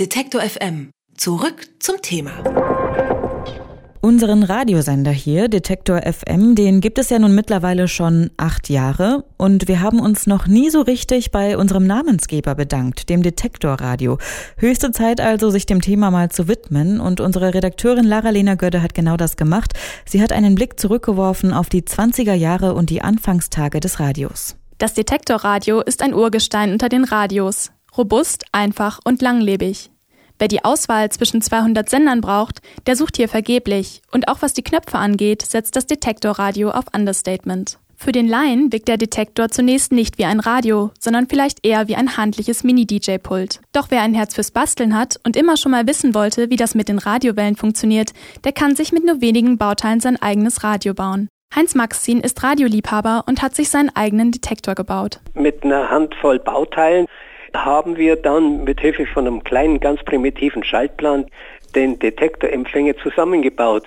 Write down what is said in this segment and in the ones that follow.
Detektor FM. Zurück zum Thema. Unseren Radiosender hier, Detektor FM, den gibt es ja nun mittlerweile schon acht Jahre und wir haben uns noch nie so richtig bei unserem Namensgeber bedankt, dem Detektor Radio. Höchste Zeit also, sich dem Thema mal zu widmen und unsere Redakteurin Lara-Lena Gödde hat genau das gemacht. Sie hat einen Blick zurückgeworfen auf die 20er Jahre und die Anfangstage des Radios. Das Detektorradio ist ein Urgestein unter den Radios. Robust, einfach und langlebig. Wer die Auswahl zwischen 200 Sendern braucht, der sucht hier vergeblich. Und auch was die Knöpfe angeht, setzt das Detektorradio auf Understatement. Für den Laien wirkt der Detektor zunächst nicht wie ein Radio, sondern vielleicht eher wie ein handliches Mini-DJ-Pult. Doch wer ein Herz fürs Basteln hat und immer schon mal wissen wollte, wie das mit den Radiowellen funktioniert, der kann sich mit nur wenigen Bauteilen sein eigenes Radio bauen. Heinz Maxin ist Radioliebhaber und hat sich seinen eigenen Detektor gebaut. Mit einer Handvoll Bauteilen haben wir dann mit Hilfe von einem kleinen, ganz primitiven Schaltplan den Detektorempfänger zusammengebaut.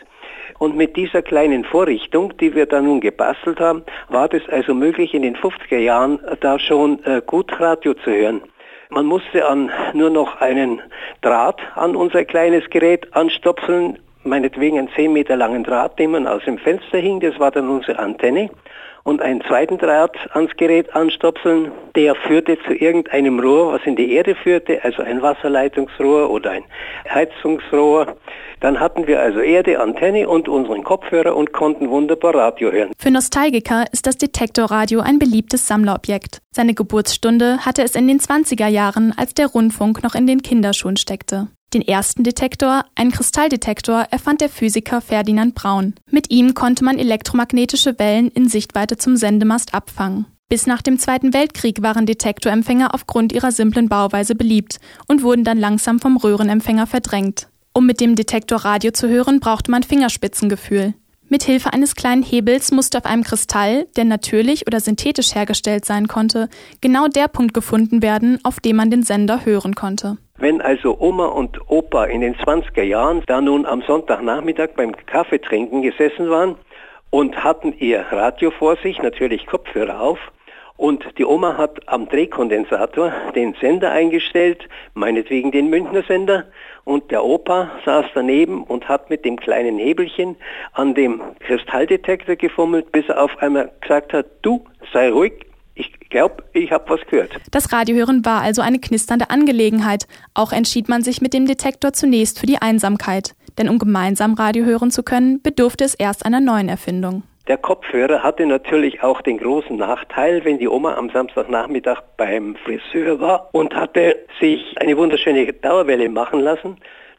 Und mit dieser kleinen Vorrichtung, die wir da nun gebastelt haben, war es also möglich, in den 50er Jahren da schon äh, gut Radio zu hören. Man musste an nur noch einen Draht an unser kleines Gerät anstopseln, meinetwegen einen 10 Meter langen Draht, den man aus dem Fenster hing, das war dann unsere Antenne und einen zweiten Draht ans Gerät anstopseln. Der führte zu irgendeinem Rohr, was in die Erde führte, also ein Wasserleitungsrohr oder ein Heizungsrohr. Dann hatten wir also Erde, Antenne und unseren Kopfhörer und konnten wunderbar Radio hören. Für Nostalgiker ist das Detektorradio ein beliebtes Sammlerobjekt. Seine Geburtsstunde hatte es in den 20er Jahren, als der Rundfunk noch in den Kinderschuhen steckte. Den ersten Detektor, einen Kristalldetektor, erfand der Physiker Ferdinand Braun. Mit ihm konnte man elektromagnetische Wellen in Sichtweite zum Sendemast abfangen. Bis nach dem Zweiten Weltkrieg waren Detektorempfänger aufgrund ihrer simplen Bauweise beliebt und wurden dann langsam vom Röhrenempfänger verdrängt. Um mit dem Detektor Radio zu hören, brauchte man Fingerspitzengefühl. Mit Hilfe eines kleinen Hebels musste auf einem Kristall, der natürlich oder synthetisch hergestellt sein konnte, genau der Punkt gefunden werden, auf dem man den Sender hören konnte. Wenn also Oma und Opa in den 20er Jahren da nun am Sonntagnachmittag beim Kaffeetrinken gesessen waren und hatten ihr Radio vor sich, natürlich Kopfhörer auf, und die Oma hat am Drehkondensator den Sender eingestellt, meinetwegen den Münchner Sender, und der Opa saß daneben und hat mit dem kleinen Hebelchen an dem Kristalldetektor gefummelt, bis er auf einmal gesagt hat, du sei ruhig, glaube, ich habe was gehört. Das Radiohören war also eine knisternde Angelegenheit. Auch entschied man sich mit dem Detektor zunächst für die Einsamkeit. Denn um gemeinsam Radio hören zu können, bedurfte es erst einer neuen Erfindung. Der Kopfhörer hatte natürlich auch den großen Nachteil, wenn die Oma am Samstagnachmittag beim Friseur war und hatte sich eine wunderschöne Dauerwelle machen lassen,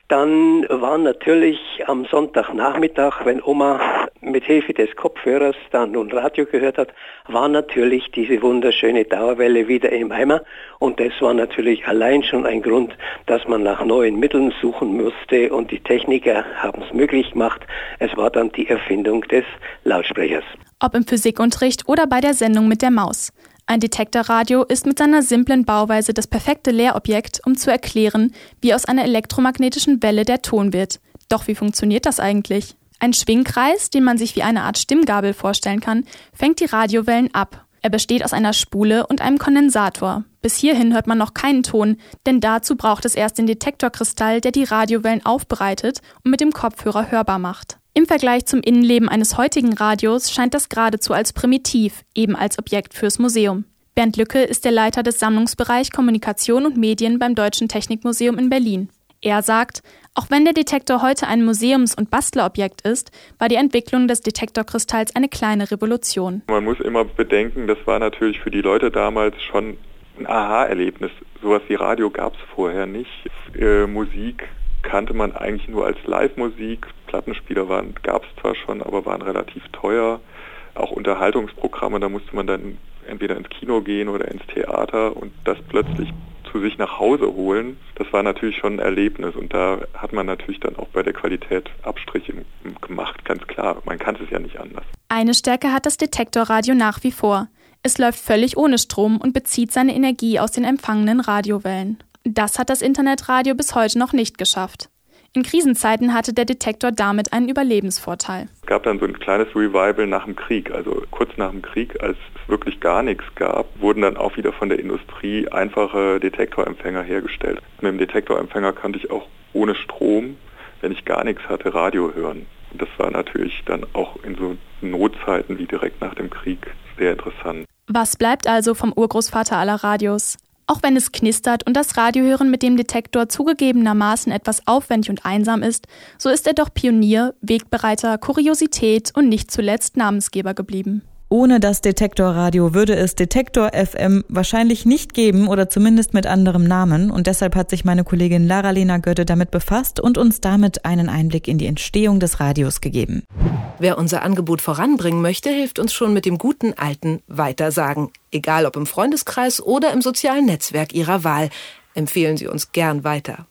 dann war natürlich am Sonntagnachmittag, wenn Oma mit Hilfe des Kopfhörers dann nun Radio gehört hat, war natürlich diese wunderschöne Dauerwelle wieder im Eimer. Und das war natürlich allein schon ein Grund, dass man nach neuen Mitteln suchen musste und die Techniker haben es möglich gemacht. Es war dann die Erfindung des Lautsprechers. Ob im Physikunterricht oder bei der Sendung mit der Maus. Ein Detektorradio ist mit seiner simplen Bauweise das perfekte Lehrobjekt, um zu erklären, wie aus einer elektromagnetischen Welle der Ton wird. Doch wie funktioniert das eigentlich? Ein Schwingkreis, den man sich wie eine Art Stimmgabel vorstellen kann, fängt die Radiowellen ab. Er besteht aus einer Spule und einem Kondensator. Bis hierhin hört man noch keinen Ton, denn dazu braucht es erst den Detektorkristall, der die Radiowellen aufbereitet und mit dem Kopfhörer hörbar macht. Im Vergleich zum Innenleben eines heutigen Radios scheint das geradezu als primitiv, eben als Objekt fürs Museum. Bernd Lücke ist der Leiter des Sammlungsbereich Kommunikation und Medien beim Deutschen Technikmuseum in Berlin. Er sagt, auch wenn der Detektor heute ein Museums- und Bastlerobjekt ist, war die Entwicklung des Detektorkristalls eine kleine Revolution. Man muss immer bedenken, das war natürlich für die Leute damals schon ein Aha-Erlebnis. Sowas wie Radio gab es vorher nicht. Äh, Musik kannte man eigentlich nur als Live-Musik. Plattenspieler gab es zwar schon, aber waren relativ teuer. Auch Unterhaltungsprogramme, da musste man dann entweder ins Kino gehen oder ins Theater und das plötzlich zu sich nach Hause holen, das war natürlich schon ein Erlebnis und da hat man natürlich dann auch bei der Qualität Abstriche gemacht, ganz klar. Man kann es ja nicht anders. Eine Stärke hat das Detektorradio nach wie vor. Es läuft völlig ohne Strom und bezieht seine Energie aus den empfangenen Radiowellen. Das hat das Internetradio bis heute noch nicht geschafft. In Krisenzeiten hatte der Detektor damit einen Überlebensvorteil. Es gab dann so ein kleines Revival nach dem Krieg, also kurz nach dem Krieg, als es wirklich gar nichts gab, wurden dann auch wieder von der Industrie einfache Detektorempfänger hergestellt. Mit dem Detektorempfänger konnte ich auch ohne Strom, wenn ich gar nichts hatte, Radio hören. Und das war natürlich dann auch in so Notzeiten wie direkt nach dem Krieg sehr interessant. Was bleibt also vom Urgroßvater aller Radios? Auch wenn es knistert und das Radiohören mit dem Detektor zugegebenermaßen etwas aufwendig und einsam ist, so ist er doch Pionier, Wegbereiter, Kuriosität und nicht zuletzt Namensgeber geblieben. Ohne das Detektorradio würde es Detektor FM wahrscheinlich nicht geben oder zumindest mit anderem Namen. Und deshalb hat sich meine Kollegin Lara-Lena Götte damit befasst und uns damit einen Einblick in die Entstehung des Radios gegeben. Wer unser Angebot voranbringen möchte, hilft uns schon mit dem guten alten Weitersagen. Egal ob im Freundeskreis oder im sozialen Netzwerk Ihrer Wahl. Empfehlen Sie uns gern weiter.